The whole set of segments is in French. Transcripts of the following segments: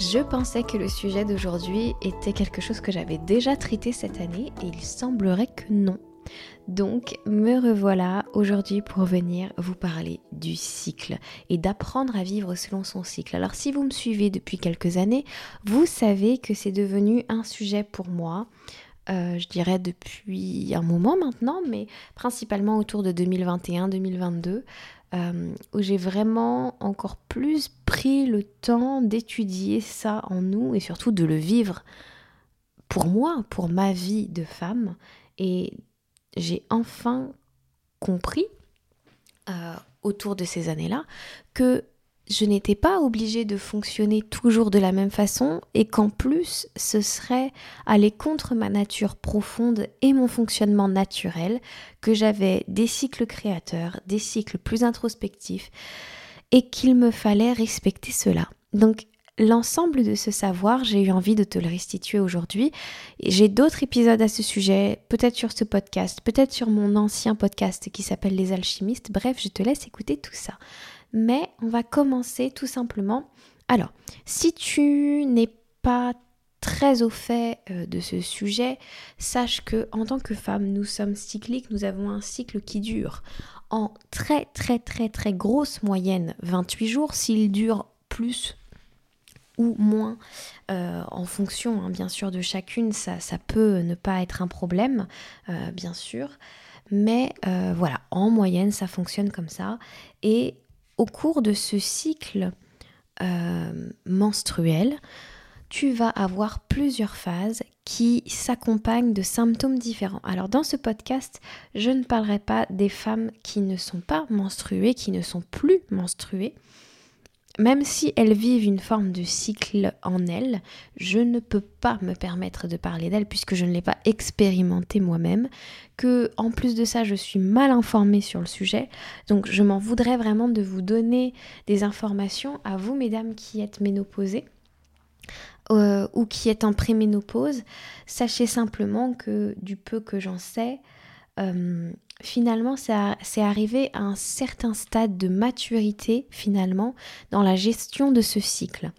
Je pensais que le sujet d'aujourd'hui était quelque chose que j'avais déjà traité cette année et il semblerait que non. Donc me revoilà aujourd'hui pour venir vous parler du cycle et d'apprendre à vivre selon son cycle. Alors si vous me suivez depuis quelques années, vous savez que c'est devenu un sujet pour moi. Euh, je dirais depuis un moment maintenant, mais principalement autour de 2021-2022, euh, où j'ai vraiment encore plus le temps d'étudier ça en nous et surtout de le vivre pour moi, pour ma vie de femme. Et j'ai enfin compris euh, autour de ces années-là que je n'étais pas obligée de fonctionner toujours de la même façon et qu'en plus ce serait aller contre ma nature profonde et mon fonctionnement naturel, que j'avais des cycles créateurs, des cycles plus introspectifs et qu'il me fallait respecter cela. Donc l'ensemble de ce savoir, j'ai eu envie de te le restituer aujourd'hui. J'ai d'autres épisodes à ce sujet, peut-être sur ce podcast, peut-être sur mon ancien podcast qui s'appelle Les alchimistes. Bref, je te laisse écouter tout ça mais on va commencer tout simplement. Alors, si tu n'es pas très au fait euh, de ce sujet, sache que en tant que femme, nous sommes cycliques, nous avons un cycle qui dure en très très très très grosse moyenne 28 jours. S'il dure plus ou moins euh, en fonction hein, bien sûr de chacune, ça, peut ne pas être un problème, euh, bien sûr. Mais voilà, en moyenne, ça fonctionne comme ça. Et au cours de ce cycle euh, menstruel, tu vas avoir plusieurs phases qui s'accompagnent de symptômes différents. Alors dans ce podcast, je ne parlerai pas des femmes qui ne sont pas menstruées, qui ne sont plus menstruées, même si elles vivent une forme de cycle en elles, je ne peux pas me permettre de parler d'elles puisque je ne l'ai pas expérimenté moi-même, que en plus de ça je suis mal informée sur le sujet, donc je m'en voudrais vraiment de vous donner des informations à vous mesdames qui êtes ménopausées. Euh, ou qui êtes en préménopause, sachez simplement que du peu que j'en sais, euh, finalement, c'est arrivé à un certain stade de maturité, finalement, dans la gestion de ce cycle.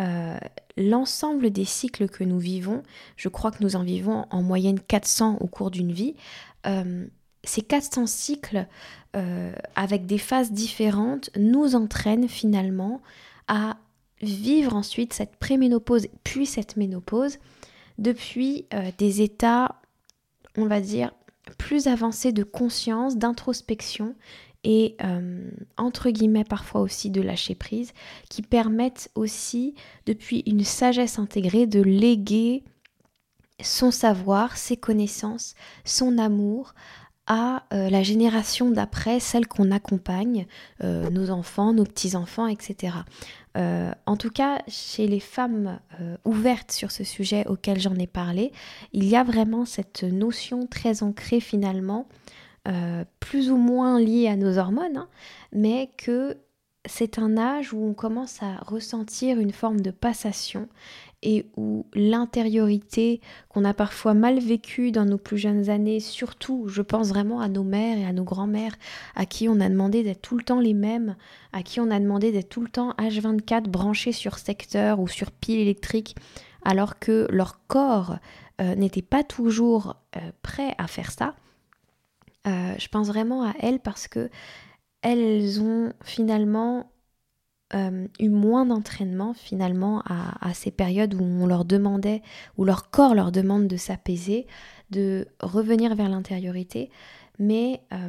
Euh, l'ensemble des cycles que nous vivons, je crois que nous en vivons en moyenne 400 au cours d'une vie, ces 400 cycles, avec des phases différentes, nous entraînent finalement à vivre ensuite cette préménopause puis cette ménopause depuis des états, on va dire, plus avancée de conscience, d'introspection et euh, entre guillemets parfois aussi de lâcher prise, qui permettent aussi, depuis une sagesse intégrée, de léguer son savoir, ses connaissances, son amour à euh, la génération d'après, celle qu'on accompagne, euh, nos enfants, nos petits-enfants, etc. Euh, en tout cas, chez les femmes ouvertes sur ce sujet auquel j'en ai parlé, il y a vraiment cette notion très ancrée finalement, plus ou moins liée à nos hormones, hein, mais que c'est un âge où on commence à ressentir une forme de passation et où l'intériorité qu'on a parfois mal vécue dans nos plus jeunes années, surtout je pense vraiment à nos mères et à nos grands-mères à qui on a demandé d'être tout le temps les mêmes, à qui on a demandé d'être tout le temps H24 branchés sur secteur ou sur pile électrique, alors que leur corps euh, n'était pas toujours euh, prêt à faire ça. Euh, je pense vraiment à elles parce que elles ont finalement euh, eu moins d'entraînement finalement à, ces périodes où on leur demandait, où leur corps leur demande de s'apaiser, de revenir vers l'intériorité. Mais euh,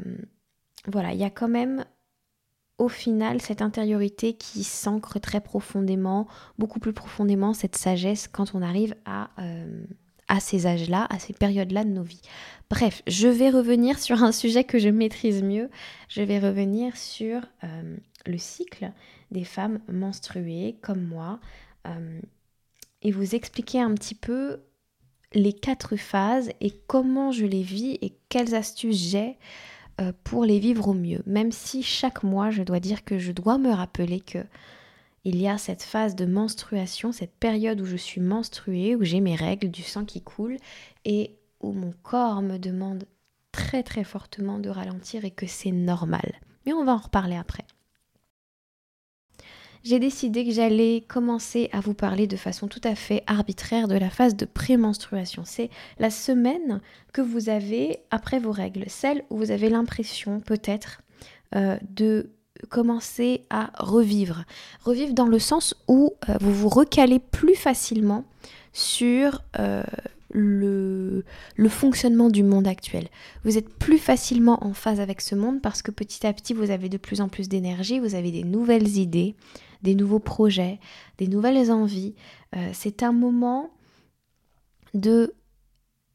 voilà, il y a quand même au final cette intériorité qui s'ancre très profondément, beaucoup plus profondément, cette sagesse quand on arrive à, euh, à ces âges-là, à ces périodes-là de nos vies. Bref, je vais revenir sur un sujet que je maîtrise mieux. Je vais revenir sur le cycle des femmes menstruées comme moi euh, et vous expliquer un petit peu les quatre phases et comment je les vis et quelles astuces j'ai euh, pour les vivre au mieux. Même si chaque mois, je dois dire que je dois me rappeler que il y a cette phase de menstruation, cette période où je suis menstruée, où j'ai mes règles, du sang qui coule et où mon corps me demande très très fortement de ralentir et que c'est normal. Mais on va en reparler après j'ai décidé que j'allais commencer à vous parler de façon tout à fait arbitraire de la phase de prémenstruation. C'est la semaine que vous avez après vos règles, celle où vous avez l'impression peut-être euh, de commencer à revivre. Revivre dans le sens où euh, vous vous recalez plus facilement sur euh, le, fonctionnement du monde actuel. Vous êtes plus facilement en phase avec ce monde parce que petit à petit vous avez de plus en plus d'énergie, vous avez des nouvelles idées, des nouveaux projets, des nouvelles envies. Euh, c'est un moment de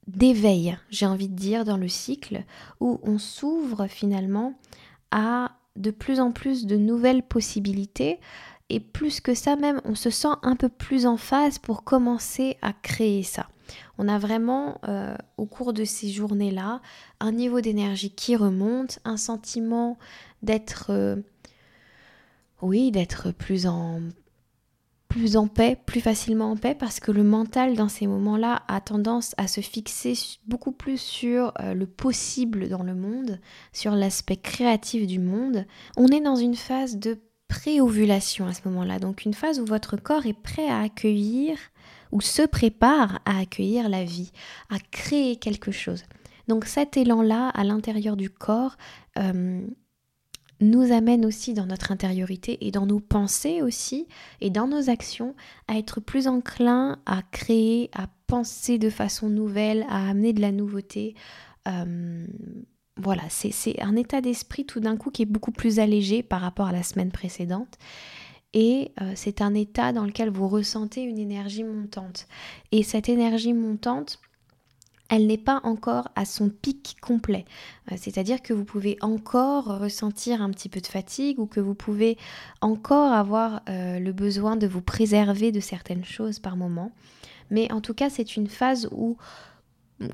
d'éveil, j'ai envie de dire, dans le cycle, où on s'ouvre finalement à de plus en plus de nouvelles possibilités. Et plus que ça même, on se sent un peu plus en phase pour commencer à créer ça. On a vraiment, euh, au cours de ces journées-là, un niveau d'énergie qui remonte, un sentiment d'être euh, oui, d'être plus en plus en paix, plus facilement en paix, parce que le mental dans ces moments-là a tendance à se fixer beaucoup plus sur euh, le possible dans le monde, sur l'aspect créatif du monde. On est dans une phase de pré-ovulation à ce moment-là, donc une phase où votre corps est prêt à accueillir ou se prépare à accueillir la vie, à créer quelque chose. Donc cet élan-là à l'intérieur du corps, euh, nous amène aussi dans notre intériorité et dans nos pensées aussi et dans nos actions à être plus enclin à créer, à penser de façon nouvelle, à amener de la nouveauté. Euh, voilà, c'est un état d'esprit tout d'un coup qui est beaucoup plus allégé par rapport à la semaine précédente. Et euh, c'est un état dans lequel vous ressentez une énergie montante. Et cette énergie montante, elle n'est pas encore à son pic complet. Euh, c'est-à-dire que vous pouvez encore ressentir un petit peu de fatigue ou que vous pouvez encore avoir euh, le besoin de vous préserver de certaines choses par moment. Mais en tout cas, c'est une phase où,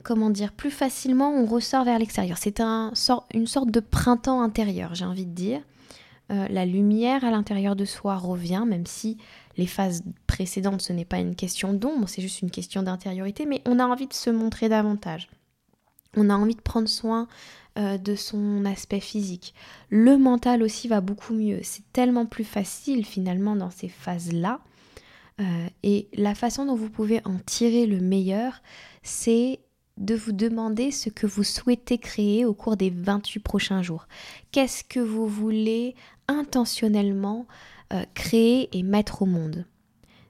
comment dire, plus facilement on ressort vers l'extérieur. C'est un, une sorte de printemps intérieur, j'ai envie de dire. Euh, la lumière à l'intérieur de soi revient, même si les phases précédentes, ce n'est pas une question d'ombre, c'est juste une question d'intériorité, mais on a envie de se montrer davantage. On a envie de prendre soin euh, de son aspect physique. Le mental aussi va beaucoup mieux. C'est tellement plus facile finalement dans ces phases-là. Euh, et la façon dont vous pouvez en tirer le meilleur, c'est de vous demander ce que vous souhaitez créer au cours des 28 prochains jours. Qu'est-ce que vous voulez intentionnellement euh, créer et mettre au monde?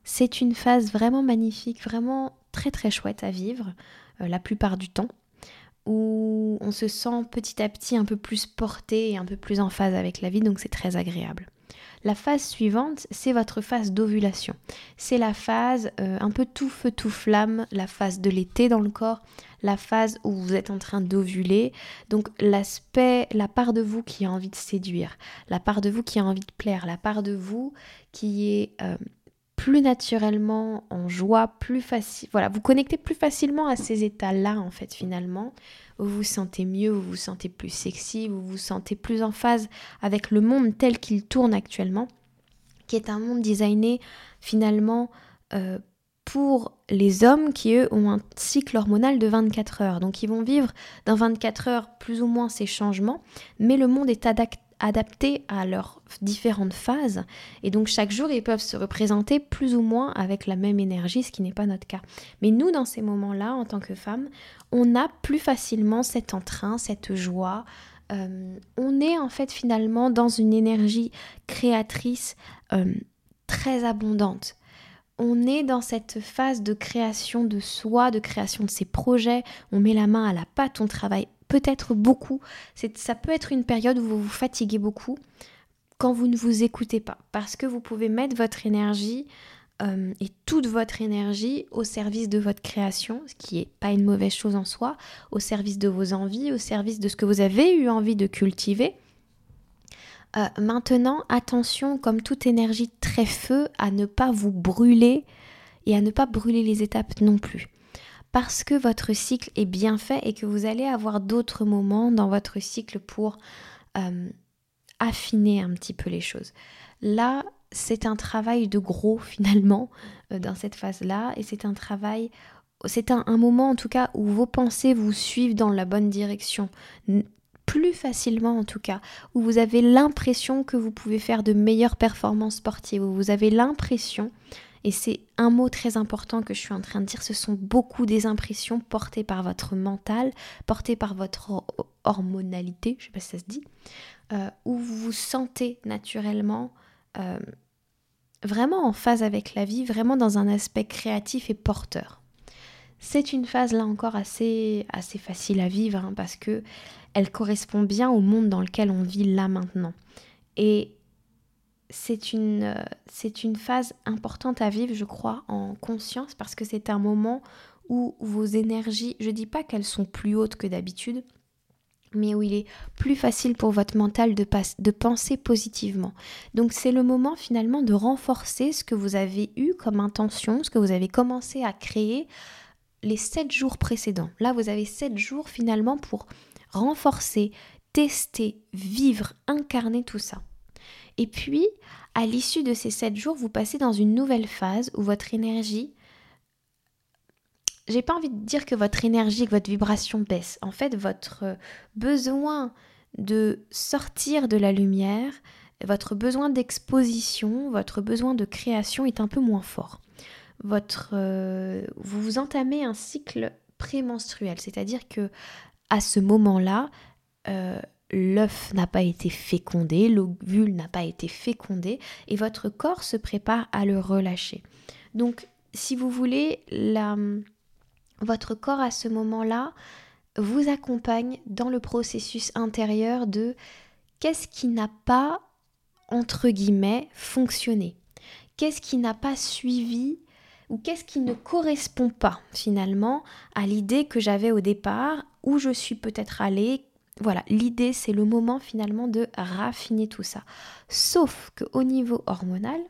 C'est une phase vraiment magnifique, vraiment très très chouette à vivre euh, la plupart du temps, où on se sent petit à petit un peu plus porté et un peu plus en phase avec la vie, donc c'est très agréable. La phase suivante, c'est votre phase d'ovulation. C'est la phase euh, un peu tout feu, tout flamme, la phase de l'été dans le corps, la phase où vous êtes en train d'ovuler. Donc l'aspect, la part de vous qui a envie de séduire, la part de vous qui a envie de plaire, la part de vous qui est euh, plus naturellement en joie, plus facile. Voilà, vous connectez plus facilement à ces états-là en fait finalement vous vous sentez mieux, vous vous sentez plus sexy, vous vous sentez plus en phase avec le monde tel qu'il tourne actuellement, qui est un monde designé finalement euh, pour les hommes qui, eux, ont un cycle hormonal de 24 heures. Donc ils vont vivre dans 24 heures plus ou moins ces changements, mais le monde est adapté adaptés à leurs différentes phases. Et donc chaque jour, ils peuvent se représenter plus ou moins avec la même énergie, ce qui n'est pas notre cas. Mais nous, dans ces moments-là, en tant que femmes, on a plus facilement cet entrain, cette joie, on est en fait finalement dans une énergie créatrice très abondante on est dans cette phase de création de soi, de création de ses projets, on met la main à la pâte, on travaille peut-être beaucoup. Ça peut être une période où vous vous fatiguez beaucoup quand vous ne vous écoutez pas, parce que vous pouvez mettre votre énergie euh, et toute votre énergie au service de votre création, ce qui n'est pas une mauvaise chose en soi, au service de vos envies, au service de ce que vous avez eu envie de cultiver. Euh, maintenant, attention, comme toute énergie très feu, à ne pas vous brûler et à ne pas brûler les étapes non plus. Parce que votre cycle est bien fait et que vous allez avoir d'autres moments dans votre cycle pour euh, affiner un petit peu les choses. Là, c'est un travail de gros finalement euh, dans cette phase-là et c'est un travail c'est un, moment en tout cas où vos pensées vous suivent dans la bonne direction plus facilement en tout cas, où vous avez l'impression que vous pouvez faire de meilleures performances sportives, où vous avez l'impression, et c'est un mot très important que je suis en train de dire, ce sont beaucoup des impressions portées par votre mental, portées par votre hormonalité, je ne sais pas si ça se dit, euh, où vous vous sentez naturellement euh, vraiment en phase avec la vie, vraiment dans un aspect créatif et porteur. C'est une phase là encore assez, facile à vivre hein, parce que elle correspond bien au monde dans lequel on vit là maintenant. Et c'est une, euh, c'est une phase importante à vivre, je crois, en conscience, parce que c'est un moment où vos énergies, je dis pas qu'elles sont plus hautes que d'habitude, mais où il est plus facile pour votre mental de penser positivement. Donc c'est le moment finalement de renforcer ce que vous avez eu comme intention, ce que vous avez commencé à créer les sept jours précédents. Là, vous avez sept jours finalement pour renforcer, tester, vivre, incarner tout ça. Et puis, à l'issue de ces sept jours, vous passez dans une nouvelle phase où votre énergie, j'ai pas envie de dire que votre énergie, que votre vibration baisse. En fait, votre besoin de sortir de la lumière, votre besoin d'exposition, votre besoin de création est un peu moins fort. Votre, euh, vous vous entamez un cycle prémenstruel, c'est-à-dire que à ce moment-là, euh, l'œuf n'a pas été fécondé, l'ovule n'a pas été fécondé, et votre corps se prépare à le relâcher. Donc, si vous voulez, votre corps à ce moment-là vous accompagne dans le processus intérieur de qu'est-ce qui n'a pas, entre guillemets, fonctionné, qu'est-ce qui n'a pas suivi ou qu'est-ce qui ne correspond pas finalement à l'idée que j'avais au départ, où je suis peut-être allée. Voilà, l'idée c'est le moment finalement de raffiner tout ça. Sauf qu'au niveau hormonal,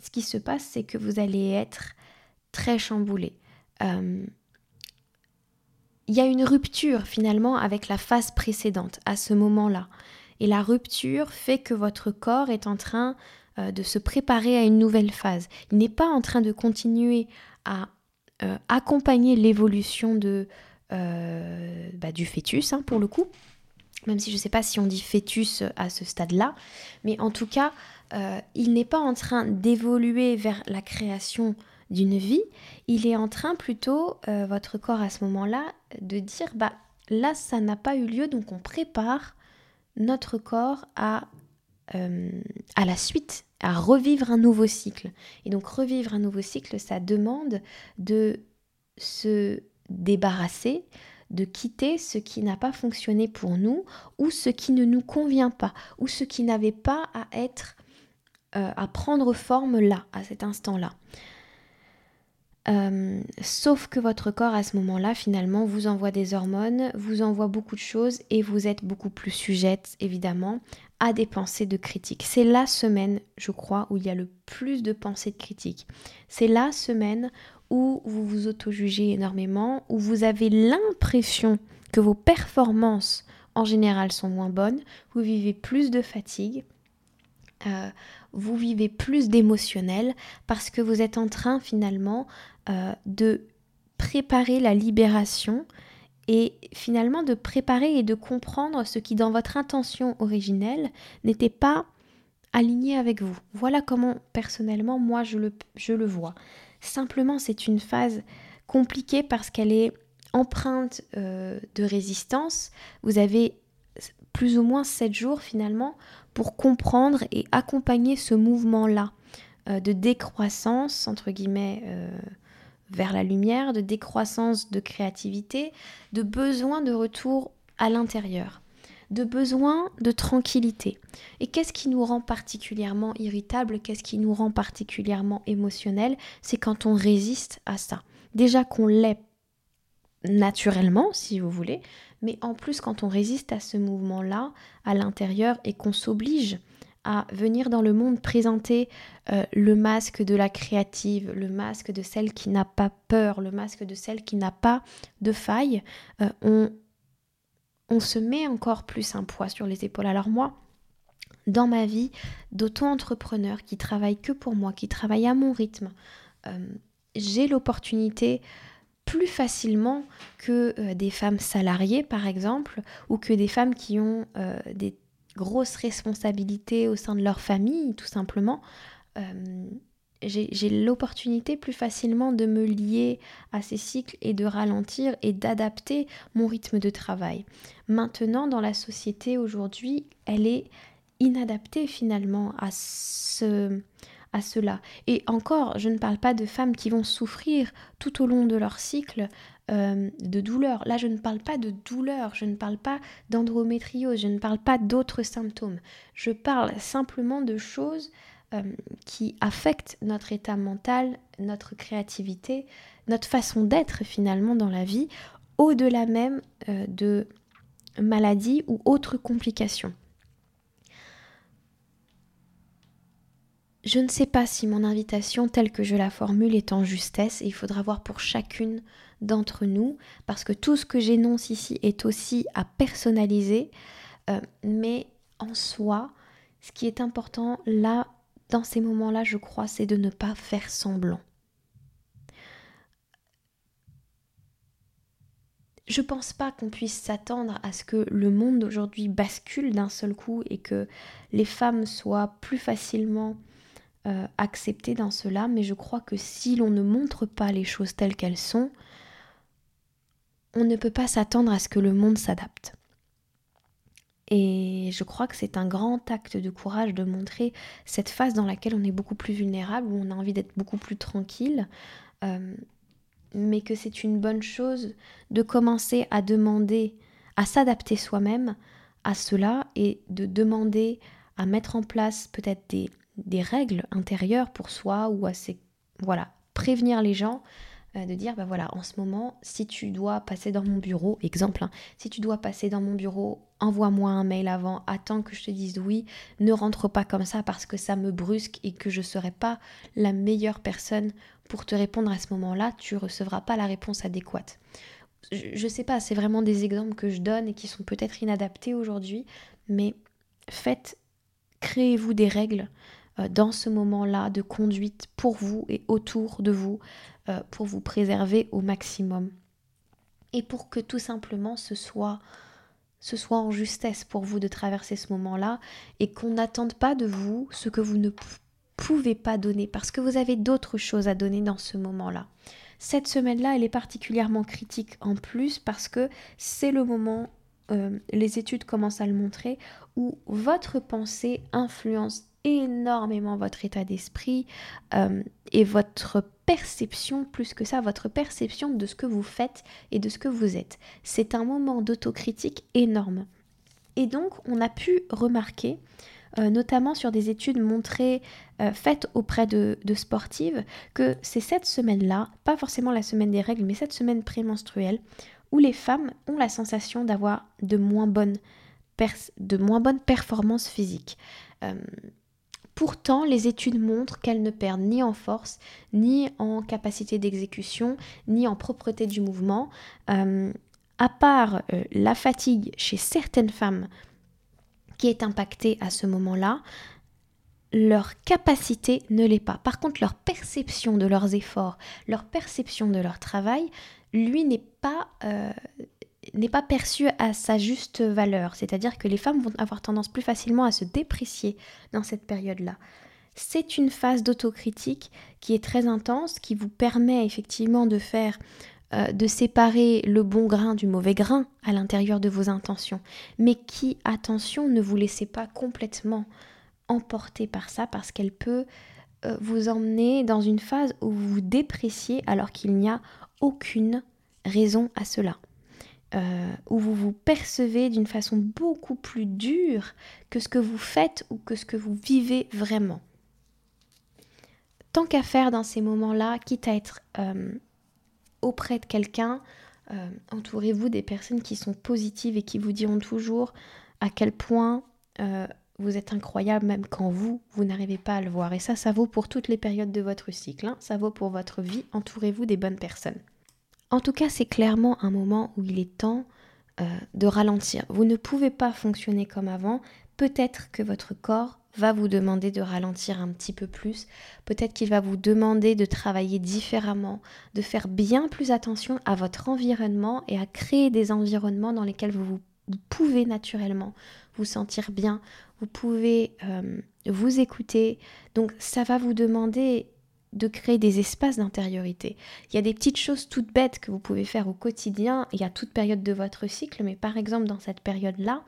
ce qui se passe c'est que vous allez être très chamboulé. Euh, il y a une rupture finalement avec la phase précédente à ce moment-là. Et la rupture fait que votre corps est en train euh, de se préparer à une nouvelle phase. Il n'est pas en train de continuer à euh, accompagner l'évolution de, euh, bah, du fœtus, hein, pour le coup, même si je ne sais pas si on dit fœtus à ce stade-là, mais en tout cas, il n'est pas en train d'évoluer vers la création d'une vie, il est en train plutôt, votre corps à ce moment-là, de dire, bah là, ça n'a pas eu lieu, donc on prépare notre corps à euh, à la suite, à revivre un nouveau cycle. Et donc revivre un nouveau cycle, ça demande de se débarrasser, de quitter ce qui n'a pas fonctionné pour nous ou ce qui ne nous convient pas ou ce qui n'avait pas à être, euh, à prendre forme là, à cet instant-là. Euh, sauf que votre corps à ce moment-là, finalement, vous envoie des hormones, vous envoie beaucoup de choses et vous êtes beaucoup plus sujette, évidemment, à des pensées de critique. C'est la semaine, je crois, où il y a le plus de pensées de critique. C'est la semaine où vous vous auto-jugez énormément, où vous avez l'impression que vos performances en général sont moins bonnes, vous vivez plus de fatigue, euh, vous vivez plus d'émotionnel parce que vous êtes en train finalement euh, de préparer la libération et finalement de préparer et de comprendre ce qui dans votre intention originelle n'était pas aligné avec vous. Voilà comment personnellement moi je le, je le vois. Simplement c'est une phase compliquée parce qu'elle est empreinte euh, de résistance. Vous avez plus ou moins 7 jours finalement pour comprendre et accompagner ce mouvement-là euh, de décroissance, entre guillemets, euh, vers la lumière, de décroissance de créativité, de besoin de retour à l'intérieur, de besoin de tranquillité. Et qu'est-ce qui nous rend particulièrement irritable, qu'est-ce qui nous rend particulièrement émotionnel? C'est quand on résiste à ça. Déjà qu'on l'est naturellement, si vous voulez, mais en plus quand on résiste à ce mouvement-là à l'intérieur et qu'on s'oblige à venir dans le monde présenter euh, le masque de la créative, le masque de celle qui n'a pas peur, le masque de celle qui n'a pas de faille, euh, on, se met encore plus un poids sur les épaules. Alors moi, dans ma vie d'auto-entrepreneur qui travaille que pour moi, qui travaille à mon rythme, euh, j'ai l'opportunité plus facilement que euh, des femmes salariées, par exemple, ou que des femmes qui ont euh, des grosses responsabilités au sein de leur famille, tout simplement. Euh, j'ai l'opportunité plus facilement de me lier à ces cycles et de ralentir et d'adapter mon rythme de travail. Maintenant, dans la société aujourd'hui, elle est inadaptée finalement à ce, à cela. Et encore, je ne parle pas de femmes qui vont souffrir tout au long de leur cycle euh, de douleur. Là, je ne parle pas de douleur, je ne parle pas d'endométriose, je ne parle pas d'autres symptômes. Je parle simplement de choses euh, qui affectent notre état mental, notre créativité, notre façon d'être finalement dans la vie, au-delà même euh, de maladies ou autres complications. Je ne sais pas si mon invitation telle que je la formule est en justesse il faudra voir pour chacune d'entre nous parce que tout ce que j'énonce ici est aussi à personnaliser euh, mais en soi ce qui est important là dans ces moments-là je crois c'est de ne pas faire semblant. Je pense pas qu'on puisse s'attendre à ce que le monde d'aujourd'hui bascule d'un seul coup et que les femmes soient plus facilement euh, accepter dans cela, mais je crois que si l'on ne montre pas les choses telles qu'elles sont, on ne peut pas s'attendre à ce que le monde s'adapte. Et je crois que c'est un grand acte de courage de montrer cette phase dans laquelle on est beaucoup plus vulnérable, où on a envie d'être beaucoup plus tranquille, euh, mais que c'est une bonne chose de commencer à demander, à s'adapter soi-même à cela et de demander à mettre en place peut-être des, des règles intérieures pour soi ou à voilà, prévenir les gens euh, de dire bah voilà en ce moment si tu dois passer dans mon bureau exemple hein, si tu dois passer dans mon bureau envoie-moi un mail avant attends que je te dise oui ne rentre pas comme ça parce que ça me brusque et que je serai pas la meilleure personne pour te répondre à ce moment-là tu recevras pas la réponse adéquate. Je, je sais pas c'est vraiment des exemples que je donne et qui sont peut-être inadaptés aujourd'hui mais faites créez-vous des règles dans ce moment-là de conduite pour vous et autour de vous euh, pour vous préserver au maximum. Et pour que tout simplement ce soit ce soit en justesse pour vous de traverser ce moment-là et qu'on n'attende pas de vous ce que vous ne pouvez pas donner parce que vous avez d'autres choses à donner dans ce moment-là. Cette semaine-là, elle est particulièrement critique en plus parce que c'est le moment, euh, les études commencent à le montrer, où votre pensée influence énormément votre état d'esprit euh, et votre perception, plus que ça, votre perception de ce que vous faites et de ce que vous êtes. C'est un moment d'autocritique énorme. Et donc, on a pu remarquer, euh, notamment sur des études montrées, euh, faites auprès de, sportives, que c'est cette semaine-là, pas forcément la semaine des règles, mais cette semaine prémenstruelle, où les femmes ont la sensation d'avoir de moins bonnes de moins bonnes performances physiques. Pourtant, les études montrent qu'elles ne perdent ni en force, ni en capacité d'exécution, ni en propreté du mouvement. Euh, à part euh, la fatigue chez certaines femmes qui est impactée à ce moment-là, leur capacité ne l'est pas. Par contre, leur perception de leurs efforts, leur perception de leur travail, lui n'est pas euh, n'est pas perçue à sa juste valeur, c'est-à-dire que les femmes vont avoir tendance plus facilement à se déprécier dans cette période-là. C'est une phase d'autocritique qui est très intense, qui vous permet effectivement de faire euh, de séparer le bon grain du mauvais grain à l'intérieur de vos intentions, mais qui, attention, ne vous laissez pas complètement emporter par ça parce qu'elle peut euh, vous emmener dans une phase où vous vous dépréciez alors qu'il n'y a aucune raison à cela. Euh, où vous vous percevez d'une façon beaucoup plus dure que ce que vous faites ou que ce que vous vivez vraiment. Tant qu'à faire dans ces moments-là, quitte à être euh, auprès de quelqu'un, euh, entourez-vous des personnes qui sont positives et qui vous diront toujours à quel point vous êtes incroyable même quand vous, vous n'arrivez pas à le voir. Et ça, ça vaut pour toutes les périodes de votre cycle. Hein. Ça vaut pour votre vie. Entourez-vous des bonnes personnes. En tout cas, c'est clairement un moment où il est temps euh, de ralentir. Vous ne pouvez pas fonctionner comme avant. Peut-être que votre corps va vous demander de ralentir un petit peu plus. Peut-être qu'il va vous demander de travailler différemment, de faire bien plus attention à votre environnement et à créer des environnements dans lesquels vous, pouvez naturellement vous sentir bien, vous pouvez euh, vous écouter. Donc ça va vous demander de créer des espaces d'intériorité. Il y a des petites choses toutes bêtes que vous pouvez faire au quotidien et à toute période de votre cycle, mais par exemple dans cette période-là,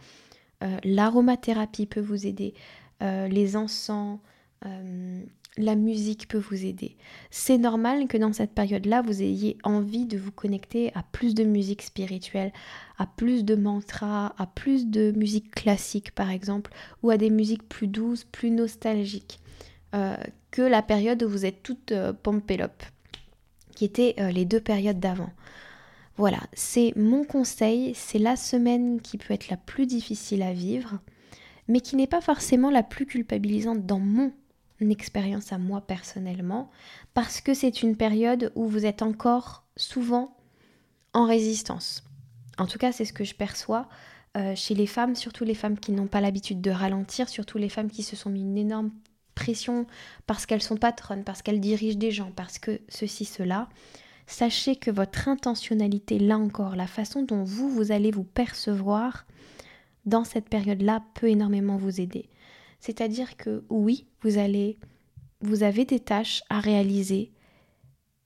euh, l'aromathérapie peut vous aider, euh, les encens, euh, la musique peut vous aider. C'est normal que dans cette période-là, vous ayez envie de vous connecter à plus de musique spirituelle, à plus de mantras, à plus de musique classique par exemple, ou à des musiques plus douces, plus nostalgiques que la période où vous êtes toute euh, pompélope, qui étaient euh, les deux périodes d'avant. Voilà, c'est mon conseil, c'est la semaine qui peut être la plus difficile à vivre, mais qui n'est pas forcément la plus culpabilisante dans mon expérience à moi personnellement, parce que c'est une période où vous êtes encore souvent en résistance. En tout cas, c'est ce que je perçois euh, chez les femmes, surtout les femmes qui n'ont pas l'habitude de ralentir, surtout les femmes qui se sont mis une énorme pression parce qu'elles sont patronnes, parce qu'elles dirigent des gens, parce que ceci, cela, sachez que votre intentionnalité, là encore, la façon dont vous, vous allez vous percevoir dans cette période-là peut énormément vous aider. C'est-à-dire que oui, vous allez, vous avez des tâches à réaliser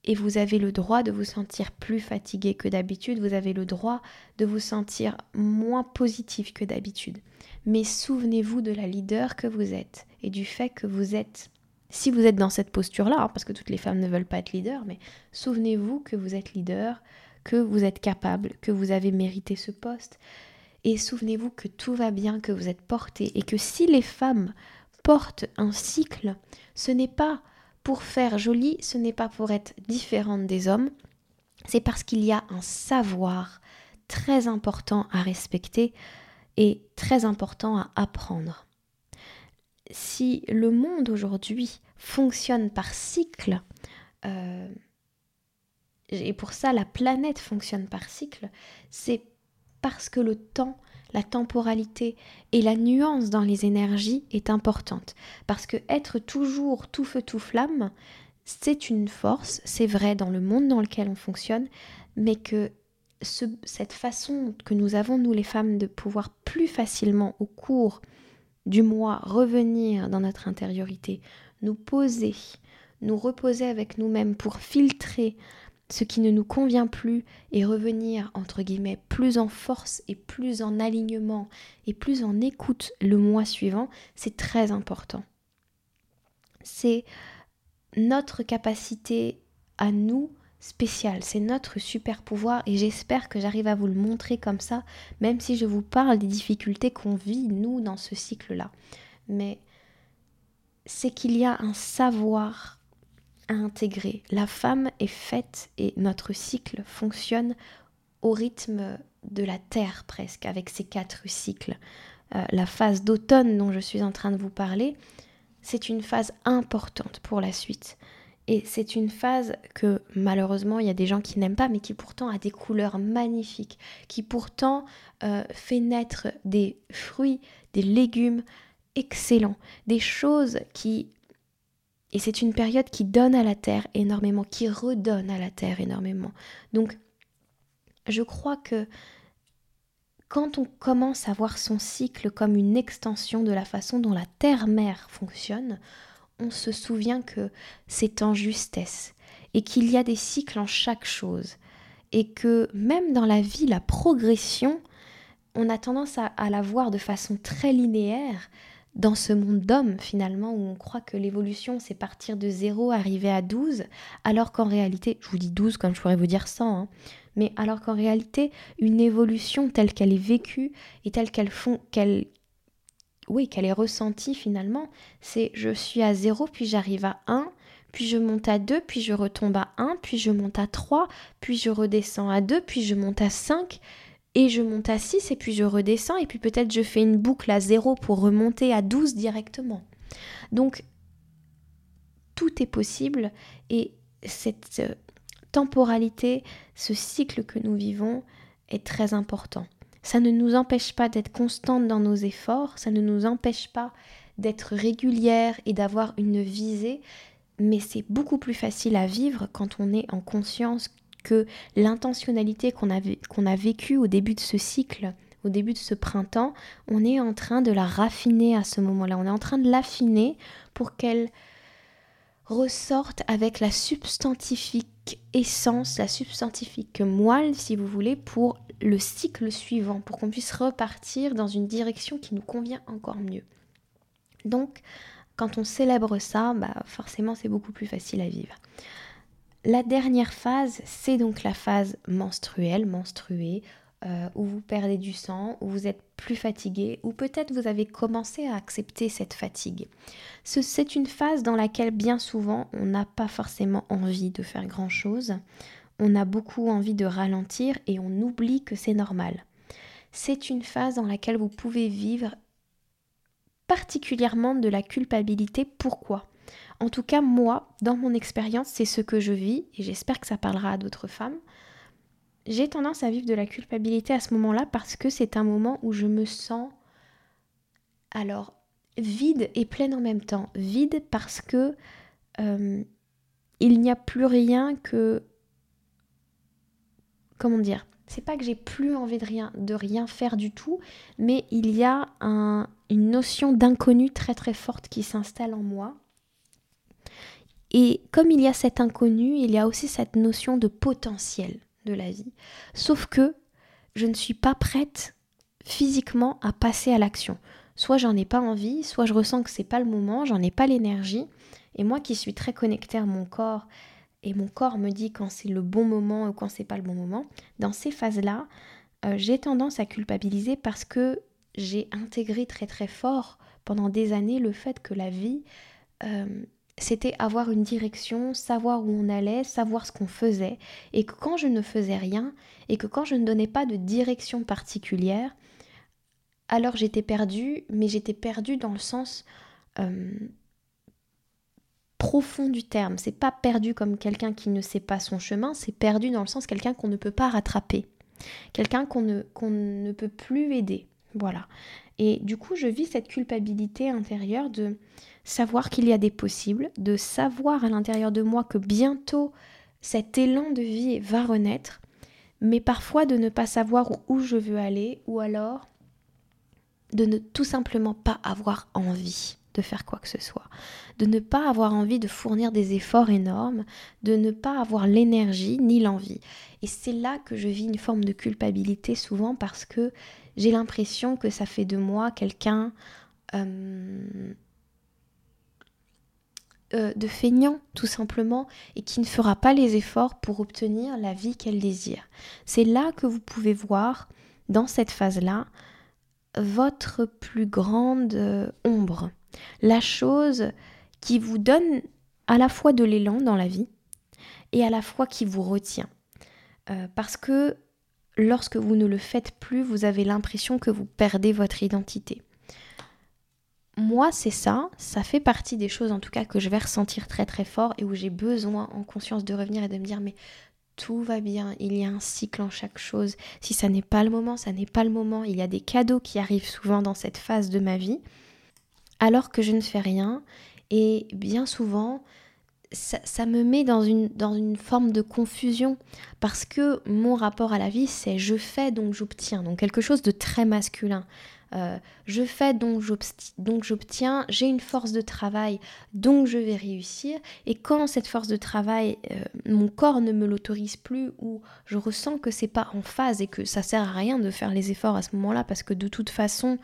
et vous avez le droit de vous sentir plus fatigué que d'habitude, vous avez le droit de vous sentir moins positif que d'habitude. Mais souvenez-vous de la leader que vous êtes et du fait que vous êtes, si vous êtes dans cette posture-là, hein, parce que toutes les femmes ne veulent pas être leader, mais souvenez-vous que vous êtes leader, que vous êtes capable, que vous avez mérité ce poste. Et souvenez-vous que tout va bien, que vous êtes porté et que si les femmes portent un cycle, ce n'est pas pour faire joli, ce n'est pas pour être différente des hommes, c'est parce qu'il y a un savoir très important à respecter et très important à apprendre. Si le monde aujourd'hui fonctionne par cycle, euh, et pour ça la planète fonctionne par cycle, c'est parce que le temps, la temporalité et la nuance dans les énergies est importante. Parce que être toujours tout feu tout flamme, c'est une force, c'est vrai dans le monde dans lequel on fonctionne, mais que cette façon que nous avons, nous les femmes, de pouvoir plus facilement au cours du mois revenir dans notre intériorité, nous poser, nous reposer avec nous-mêmes pour filtrer ce qui ne nous convient plus et revenir, entre guillemets, plus en force et plus en alignement et plus en écoute le mois suivant, c'est très important. C'est notre capacité à nous spécial, c'est notre super pouvoir et j'espère que j'arrive à vous le montrer comme ça, même si je vous parle des difficultés qu'on vit nous dans ce cycle-là. Mais c'est qu'il y a un savoir intégrer. La femme est faite et notre cycle fonctionne au rythme de la Terre presque, avec ses quatre cycles. Euh, la phase d'automne dont je suis en train de vous parler, c'est une phase importante pour la suite. Et c'est une phase que malheureusement il y a des gens qui n'aiment pas, mais qui pourtant a des couleurs magnifiques, qui pourtant euh, fait naître des fruits, des légumes excellents, des choses qui... Et c'est une période qui donne à la terre énormément, qui redonne à la terre énormément. Donc je crois que quand on commence à voir son cycle comme une extension de la façon dont la terre-mère fonctionne, on se souvient que c'est en justesse et qu'il y a des cycles en chaque chose et que même dans la vie, la progression, on a tendance à, la voir de façon très linéaire dans ce monde d'hommes finalement où on croit que l'évolution c'est partir de 0 arriver à 12 alors qu'en réalité, je vous dis 12 comme je pourrais vous dire 100, hein, mais alors qu'en réalité une évolution telle qu'elle est vécue et telle qu'elle qu'elle est ressentie finalement, c'est je suis à 0 puis j'arrive à 1 puis je monte à 2, puis je retombe à 1, puis je monte à 3, puis je redescends à 2, puis je monte à 5, et je monte à 6, et puis je redescends, et puis peut-être je fais une boucle à 0 pour remonter à 12 directement. Donc, tout est possible, et cette euh, temporalité, ce cycle que nous vivons est très important. Ça ne nous empêche pas d'être constante dans nos efforts, ça ne nous empêche pas d'être régulière et d'avoir une visée, mais c'est beaucoup plus facile à vivre quand on est en conscience que l'intentionnalité qu'on a, vécue au début de ce cycle, au début de ce printemps, on est en train de la raffiner à ce moment-là. On est en train de l'affiner pour qu'elle ressorte avec la substantifique essence, la substantifique moelle, si vous voulez, pour le cycle suivant, pour qu'on puisse repartir dans une direction qui nous convient encore mieux. Donc, quand on célèbre ça, bah forcément c'est beaucoup plus facile à vivre. La dernière phase, c'est donc la phase menstruelle, menstruée, euh, où vous perdez du sang, où vous êtes plus fatigué, ou peut-être vous avez commencé à accepter cette fatigue. C'est une phase dans laquelle bien souvent on n'a pas forcément envie de faire grand-chose, on a beaucoup envie de ralentir et on oublie que c'est normal. C'est une phase dans laquelle vous pouvez vivre particulièrement de la culpabilité. Pourquoi? En tout cas, moi, dans mon expérience, c'est ce que je vis, et j'espère que ça parlera à d'autres femmes. J'ai tendance à vivre de la culpabilité à ce moment-là parce que c'est un moment où je me sens alors vide et pleine en même temps. Vide parce que euh, il n'y a plus rien que comment dire c'est pas que j'ai plus envie de rien, de rien faire du tout, mais il y a une notion d'inconnu très très forte qui s'installe en moi. Et comme il y a cet inconnu, il y a aussi cette notion de potentiel de la vie. Sauf que je ne suis pas prête physiquement à passer à l'action. Soit j'en ai pas envie, soit je ressens que c'est pas le moment, j'en ai pas l'énergie. Et moi qui suis très connectée à mon corps et mon corps me dit quand c'est le bon moment ou quand c'est pas le bon moment, dans ces phases-là, euh, j'ai tendance à culpabiliser parce que j'ai intégré très très fort pendant des années le fait que la vie, euh, c'était avoir une direction, savoir où on allait, savoir ce qu'on faisait, et que quand je ne faisais rien, et que quand je ne donnais pas de direction particulière, alors j'étais perdue, mais j'étais perdue dans le sens euh, profond du terme. C'est pas perdu comme quelqu'un qui ne sait pas son chemin, c'est perdu dans le sens quelqu'un qu'on ne peut pas rattraper, quelqu'un qu'on ne, qu'on ne peut plus aider. Voilà. Et du coup, je vis cette culpabilité intérieure de savoir qu'il y a des possibles, de savoir à l'intérieur de moi que bientôt cet élan de vie va renaître, mais parfois de ne pas savoir où je veux aller ou alors de ne tout simplement pas avoir envie de faire quoi que ce soit, de ne pas avoir envie de fournir des efforts énormes, de ne pas avoir l'énergie ni l'envie. Et c'est là que je vis une forme de culpabilité souvent parce que j'ai l'impression que ça fait de moi quelqu'un euh, euh, de feignant tout simplement et qui ne fera pas les efforts pour obtenir la vie qu'elle désire. C'est là que vous pouvez voir dans cette phase-là votre plus grande euh, ombre la chose qui vous donne à la fois de l'élan dans la vie et à la fois qui vous retient. Parce que lorsque vous ne le faites plus, vous avez l'impression que vous perdez votre identité. Moi, c'est ça, ça fait partie des choses en tout cas que je vais ressentir très très fort et où j'ai besoin en conscience de revenir et de me dire mais tout va bien, il y a un cycle en chaque chose. Si ça n'est pas le moment, ça n'est pas le moment. Il y a des cadeaux qui arrivent souvent dans cette phase de ma vie alors que je ne fais rien. Et bien souvent, ça, me met dans une, dans une forme de confusion parce que mon rapport à la vie, c'est je fais donc j'obtiens, donc quelque chose de très masculin. euh, je fais donc j'obtiens, j'ai une force de travail, donc je vais réussir. Et quand cette force de travail, euh, mon corps ne me l'autorise plus ou je ressens que c'est pas en phase et que ça sert à rien de faire les efforts à ce moment-là parce que de toute façon,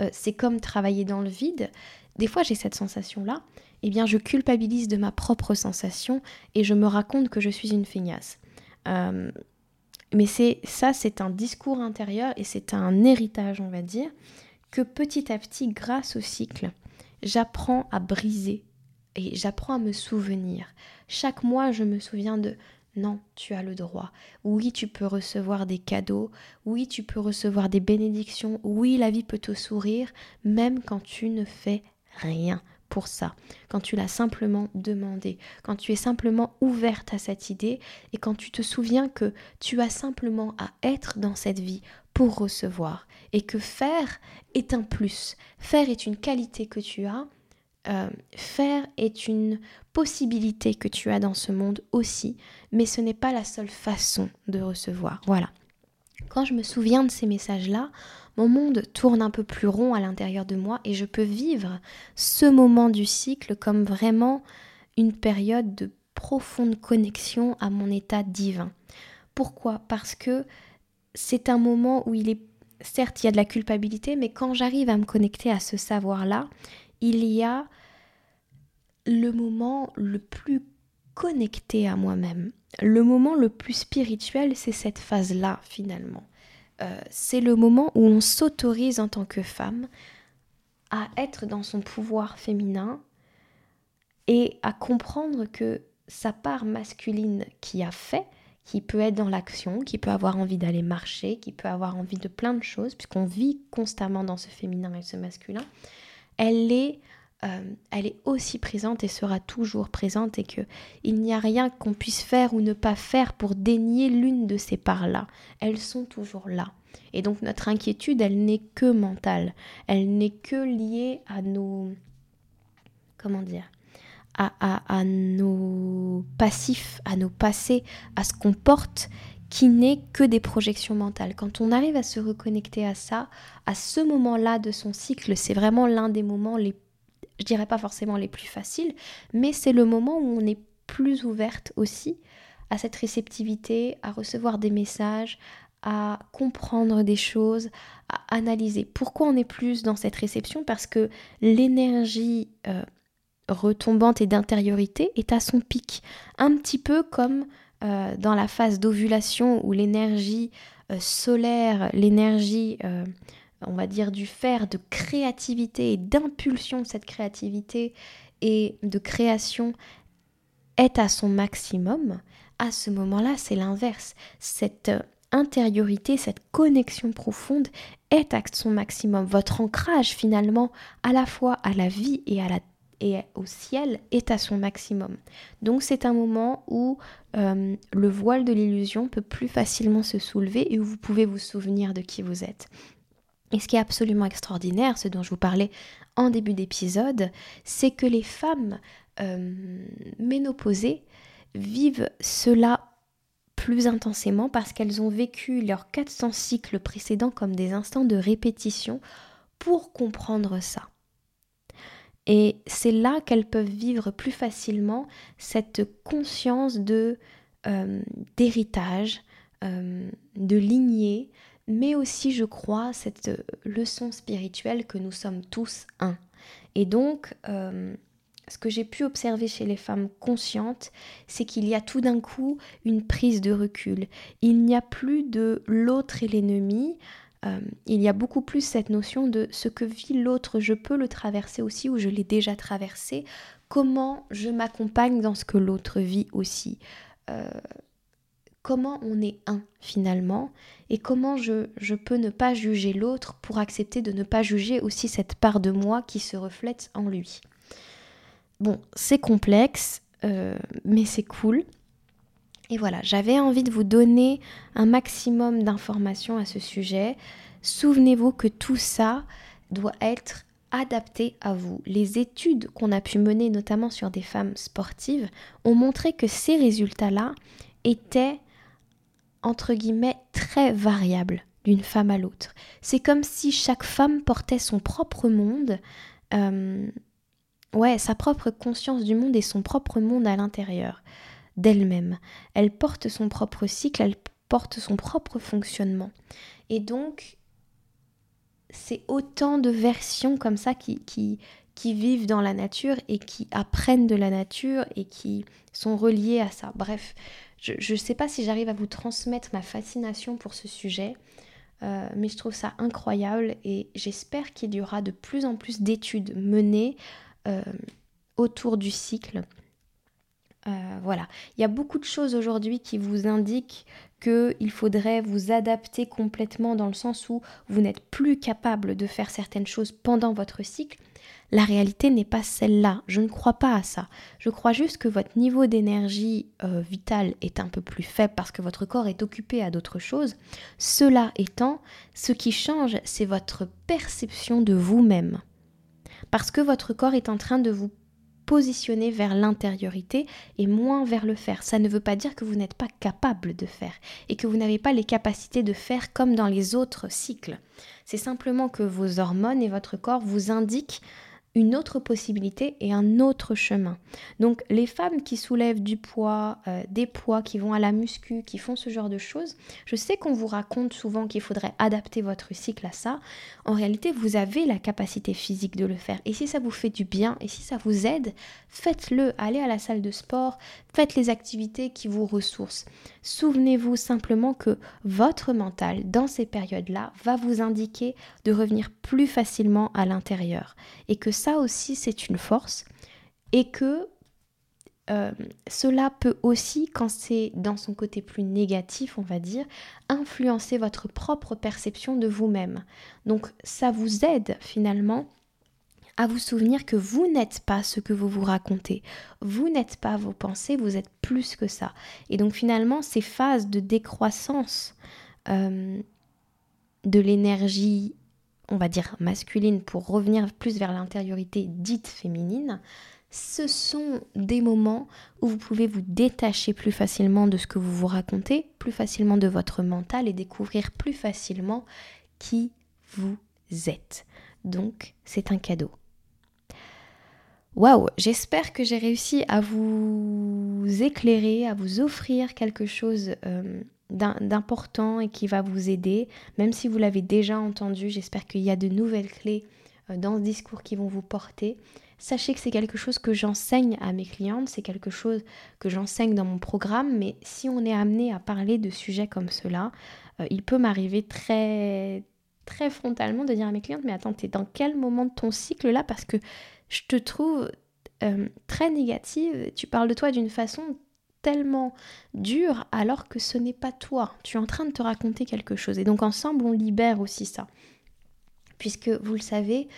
euh, c'est comme travailler dans le vide. Des fois, j'ai cette sensation-là. Eh bien, je culpabilise de ma propre sensation et je me raconte que je suis une feignasse. Mais c'est ça, c'est un discours intérieur et c'est un héritage, on va dire, que petit à petit, grâce au cycle, j'apprends à briser et j'apprends à me souvenir. Chaque mois, je me souviens de non, tu as le droit. Oui, tu peux recevoir des cadeaux. Oui, tu peux recevoir des bénédictions. Oui, la vie peut te sourire, même quand tu ne fais rien pour ça, quand tu l'as simplement demandé, quand tu es simplement ouverte à cette idée et quand tu te souviens que tu as simplement à être dans cette vie pour recevoir et que faire est un plus, faire est une qualité que tu as, euh, faire est une possibilité que tu as dans ce monde aussi, mais ce n'est pas la seule façon de recevoir. Voilà. Quand je me souviens de ces messages-là, mon monde tourne un peu plus rond à l'intérieur de moi et je peux vivre ce moment du cycle comme vraiment une période de profonde connexion à mon état divin. Pourquoi? Parce que c'est un moment où il est certes il y a de la culpabilité, mais quand j'arrive à me connecter à ce savoir-là, il y a le moment le plus connecté à moi-même. Le moment le plus spirituel, c'est cette phase-là finalement. Euh, c'est le moment où on s'autorise en tant que femme à être dans son pouvoir féminin et à comprendre que sa part masculine qui a fait, qui peut être dans l'action, qui peut avoir envie d'aller marcher, qui peut avoir envie de plein de choses, puisqu'on vit constamment dans ce féminin et ce masculin, elle est euh, elle est aussi présente et sera toujours présente et que il n'y a rien qu'on puisse faire ou ne pas faire pour dénier l'une de ces parts-là. Elles sont toujours là. Et donc notre inquiétude, elle n'est que mentale. Elle n'est que liée à nos... Comment dire à, à, à nos passifs, à nos passés, à ce qu'on porte qui n'est que des projections mentales. Quand on arrive à se reconnecter à ça, à ce moment-là de son cycle, c'est vraiment l'un des moments les je dirais pas forcément les plus faciles, mais c'est le moment où on est plus ouverte aussi à cette réceptivité, à recevoir des messages, à comprendre des choses, à analyser. Pourquoi on est plus dans cette réception? Parce que l'énergie euh, retombante et d'intériorité est à son pic. Un petit peu comme euh, dans la phase d'ovulation où l'énergie euh, solaire, l'énergie on va dire, du faire, de créativité et d'impulsion de cette créativité et de création est à son maximum, à ce moment-là, c'est l'inverse. Cette intériorité, cette connexion profonde est à son maximum. Votre ancrage finalement à la fois à la vie et au ciel est à son maximum. Donc c'est un moment où euh, le voile de l'illusion peut plus facilement se soulever et où vous pouvez vous souvenir de qui vous êtes. Et ce qui est absolument extraordinaire, ce dont je vous parlais en début d'épisode, c'est que les femmes euh, ménopausées vivent cela plus intensément parce qu'elles ont vécu leurs 400 cycles précédents comme des instants de répétition pour comprendre ça. Et c'est là qu'elles peuvent vivre plus facilement cette conscience de euh, d'héritage, euh, de lignée, mais aussi, je crois, cette euh, leçon spirituelle que nous sommes tous un. Et donc, euh, ce que j'ai pu observer chez les femmes conscientes, c'est qu'il y a tout d'un coup une prise de recul. Il n'y a plus de l'autre et l'ennemi. Euh, il y a beaucoup plus cette notion de ce que vit l'autre, je peux le traverser aussi ou je l'ai déjà traversé. Comment je m'accompagne dans ce que l'autre vit aussi comment on est un finalement et comment je, peux ne pas juger l'autre pour accepter de ne pas juger aussi cette part de moi qui se reflète en lui. Bon, c'est complexe, euh, mais c'est cool. Et voilà, j'avais envie de vous donner un maximum d'informations à ce sujet. Souvenez-vous que tout ça doit être adapté à vous. Les études qu'on a pu mener, notamment sur des femmes sportives, ont montré que ces résultats-là étaient entre guillemets très variable. d'une femme à l'autre. C'est comme si chaque femme portait son propre monde, euh, ouais, sa propre conscience du monde et son propre monde à l'intérieur d'elle-même. Elle porte son propre cycle, elle porte son propre fonctionnement. Et donc, c'est autant de versions comme ça qui, qui, qui vivent dans la nature et qui apprennent de la nature et qui sont reliées à ça. Bref, je ne sais pas si j'arrive à vous transmettre ma fascination pour ce sujet. Euh, mais je trouve ça incroyable et j'espère qu'il y aura de plus en plus d'études menées euh, autour du cycle. Euh, voilà, il y a beaucoup de choses aujourd'hui qui vous indiquent qu'il faudrait vous adapter complètement dans le sens où vous n'êtes plus capable de faire certaines choses pendant votre cycle. La réalité n'est pas celle-là. Je ne crois pas à ça. Je crois juste que votre niveau d'énergie euh, vitale est un peu plus faible parce que votre corps est occupé à d'autres choses. Cela étant, ce qui change, c'est votre perception de vous-même. Parce que votre corps est en train de vous positionner vers l'intériorité et moins vers le faire. Ça ne veut pas dire que vous n'êtes pas capable de faire et que vous n'avez pas les capacités de faire comme dans les autres cycles. C'est simplement que vos hormones et votre corps vous indiquent une autre possibilité et un autre chemin. Donc les femmes qui soulèvent du poids, euh, des poids, qui vont à la muscu, qui font ce genre de choses, je sais qu'on vous raconte souvent qu'il faudrait adapter votre cycle à ça. En réalité, vous avez la capacité physique de le faire. Et si ça vous fait du bien et si ça vous aide, faites-le. Allez à la salle de sport, faites les activités qui vous ressourcent. Souvenez-vous simplement que votre mental, dans ces périodes-là, va vous indiquer de revenir plus facilement à l'intérieur. Et que ça aussi, c'est une force. Et que euh, cela peut aussi, quand c'est dans son côté plus négatif, on va dire, influencer votre propre perception de vous-même. Donc ça vous aide finalement à vous souvenir que vous n'êtes pas ce que vous vous racontez. Vous n'êtes pas vos pensées, vous êtes plus que ça. Et donc finalement, ces phases de décroissance euh, de l'énergie, on va dire masculine, pour revenir plus vers l'intériorité dite féminine, ce sont des moments où vous pouvez vous détacher plus facilement de ce que vous vous racontez, plus facilement de votre mental et découvrir plus facilement qui vous êtes. Donc, c'est un cadeau. Waouh, j'espère que j'ai réussi à vous éclairer, à vous offrir quelque chose euh, d'important et qui va vous aider. Même si vous l'avez déjà entendu, j'espère qu'il y a de nouvelles clés euh, dans ce discours qui vont vous porter. Sachez que c'est quelque chose que j'enseigne à mes clientes, c'est quelque chose que j'enseigne dans mon programme, mais si on est amené à parler de sujets comme cela, euh, il peut m'arriver très très frontalement de dire à mes clientes mais attends, t'es dans quel moment de ton cycle là? Parce que je te trouve euh, très négative, tu parles de toi d'une façon tellement dure alors que ce n'est pas toi. Tu es en train de te raconter quelque chose. Et donc ensemble, on libère aussi ça. Puisque vous le savez,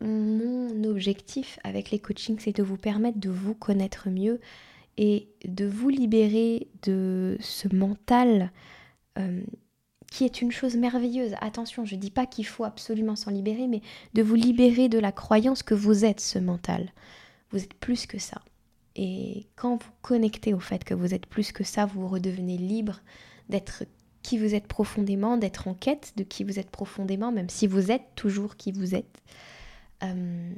mon objectif avec les coachings, c'est de vous permettre de vous connaître mieux et de vous libérer de ce mental euh, qui est une chose merveilleuse. Attention, je ne dis pas qu'il faut absolument s'en libérer, mais de vous libérer de la croyance que vous êtes ce mental. Vous êtes plus que ça. Et quand vous connectez au fait que vous êtes plus que ça, vous redevenez libre d'être qui vous êtes profondément, d'être en quête de qui vous êtes profondément, même si vous êtes toujours qui vous êtes. Euh,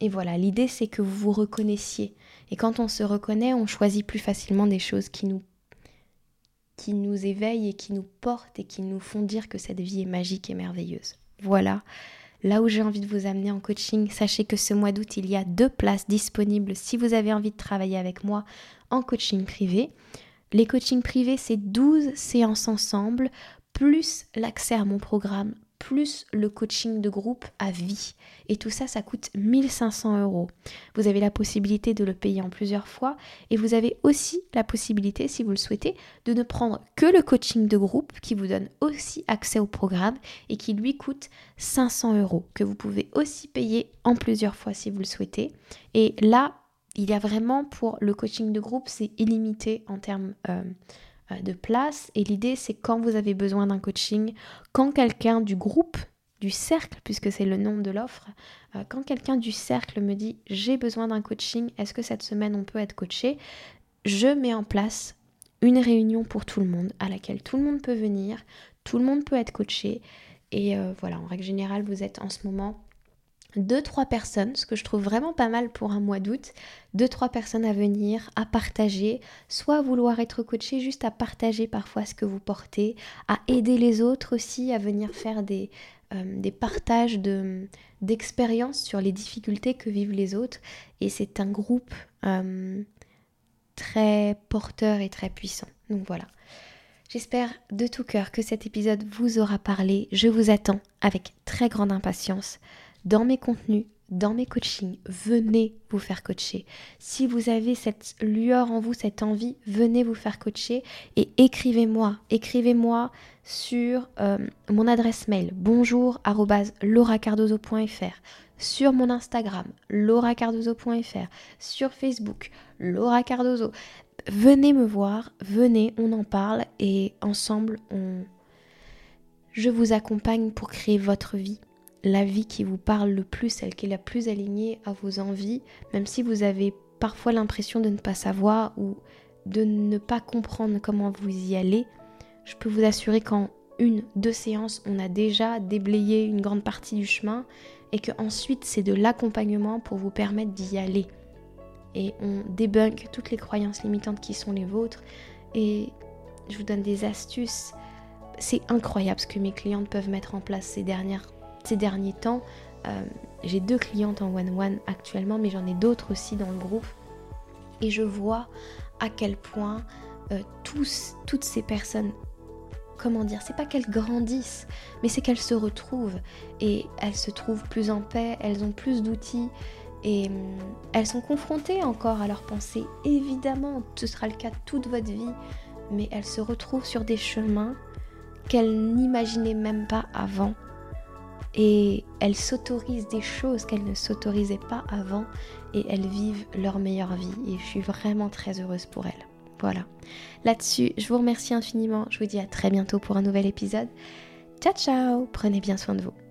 et voilà, l'idée c'est que vous vous reconnaissiez. Et quand on se reconnaît, on choisit plus facilement des choses qui nous qui nous éveillent et qui nous portent et qui nous font dire que cette vie est magique et merveilleuse. Voilà, là où j'ai envie de vous amener en coaching, sachez que ce mois d'août, il y a deux places disponibles si vous avez envie de travailler avec moi en coaching privé. Les coachings privés, c'est 12 séances ensemble, plus l'accès à mon programme plus le coaching de groupe à vie. Et tout ça, ça coûte 1500 euros. Vous avez la possibilité de le payer en plusieurs fois et vous avez aussi la possibilité, si vous le souhaitez, de ne prendre que le coaching de groupe qui vous donne aussi accès au programme et qui lui coûte 500 euros, que vous pouvez aussi payer en plusieurs fois si vous le souhaitez. Et là, il y a vraiment pour le coaching de groupe, c'est illimité en termes... Euh, de place. Et l'idée, c'est quand vous avez besoin d'un coaching, quand quelqu'un du groupe, du cercle, puisque c'est le nom de l'offre, euh, quand quelqu'un du cercle me dit j'ai besoin d'un coaching, est-ce que cette semaine on peut être coaché? Je mets en place une réunion pour tout le monde à laquelle tout le monde peut venir, tout le monde peut être coaché. Et euh, voilà, en règle générale, vous êtes en ce moment deux, trois personnes, ce que je trouve vraiment pas mal pour un mois d'août, deux, trois personnes à venir, à partager, soit vouloir être coaché, juste à partager parfois ce que vous portez, à aider les autres aussi, à venir faire des, euh, partages d'expériences sur les difficultés que vivent les autres. Et c'est un groupe euh, très porteur et très puissant. Donc voilà. J'espère de tout cœur que cet épisode vous aura parlé. Je vous attends avec très grande impatience dans mes contenus, dans mes coachings. Venez vous faire coacher. Si vous avez cette lueur en vous, cette envie, venez vous faire coacher et écrivez-moi. Écrivez-moi sur euh, mon adresse mail bonjour sur mon Instagram lauracardozo.fr, sur Facebook Laura Cardozo. Venez me voir, venez, on en parle et ensemble je vous accompagne pour créer votre vie, la vie qui vous parle le plus, celle qui est la plus alignée à vos envies, même si vous avez parfois l'impression de ne pas savoir ou de ne pas comprendre comment vous y allez, je peux vous assurer qu'en une, deux séances, on a déjà déblayé une grande partie du chemin et que ensuite c'est de l'accompagnement pour vous permettre d'y aller. Et on débunk toutes les croyances limitantes qui sont les vôtres et je vous donne des astuces. C'est incroyable ce que mes clientes peuvent mettre en place ces, dernières, ces derniers temps. Euh, j'ai deux clientes en one-one actuellement, mais j'en ai d'autres aussi dans le groupe. Et je vois à quel point euh, toutes ces personnes comment dire, c'est pas qu'elles grandissent, mais c'est qu'elles se retrouvent et elles se trouvent plus en paix, elles ont plus d'outils et hum, elles sont confrontées encore à leurs pensées. Évidemment, ce sera le cas toute votre vie, mais elles se retrouvent sur des chemins qu'elles n'imaginaient même pas avant. Et elles s'autorisent des choses qu'elles ne s'autorisaient pas avant et elles vivent leur meilleure vie. Et je suis vraiment très heureuse pour elles. Voilà. Là-dessus, je vous remercie infiniment. Je vous dis à très bientôt pour un nouvel épisode. Ciao ciao Prenez bien soin de vous.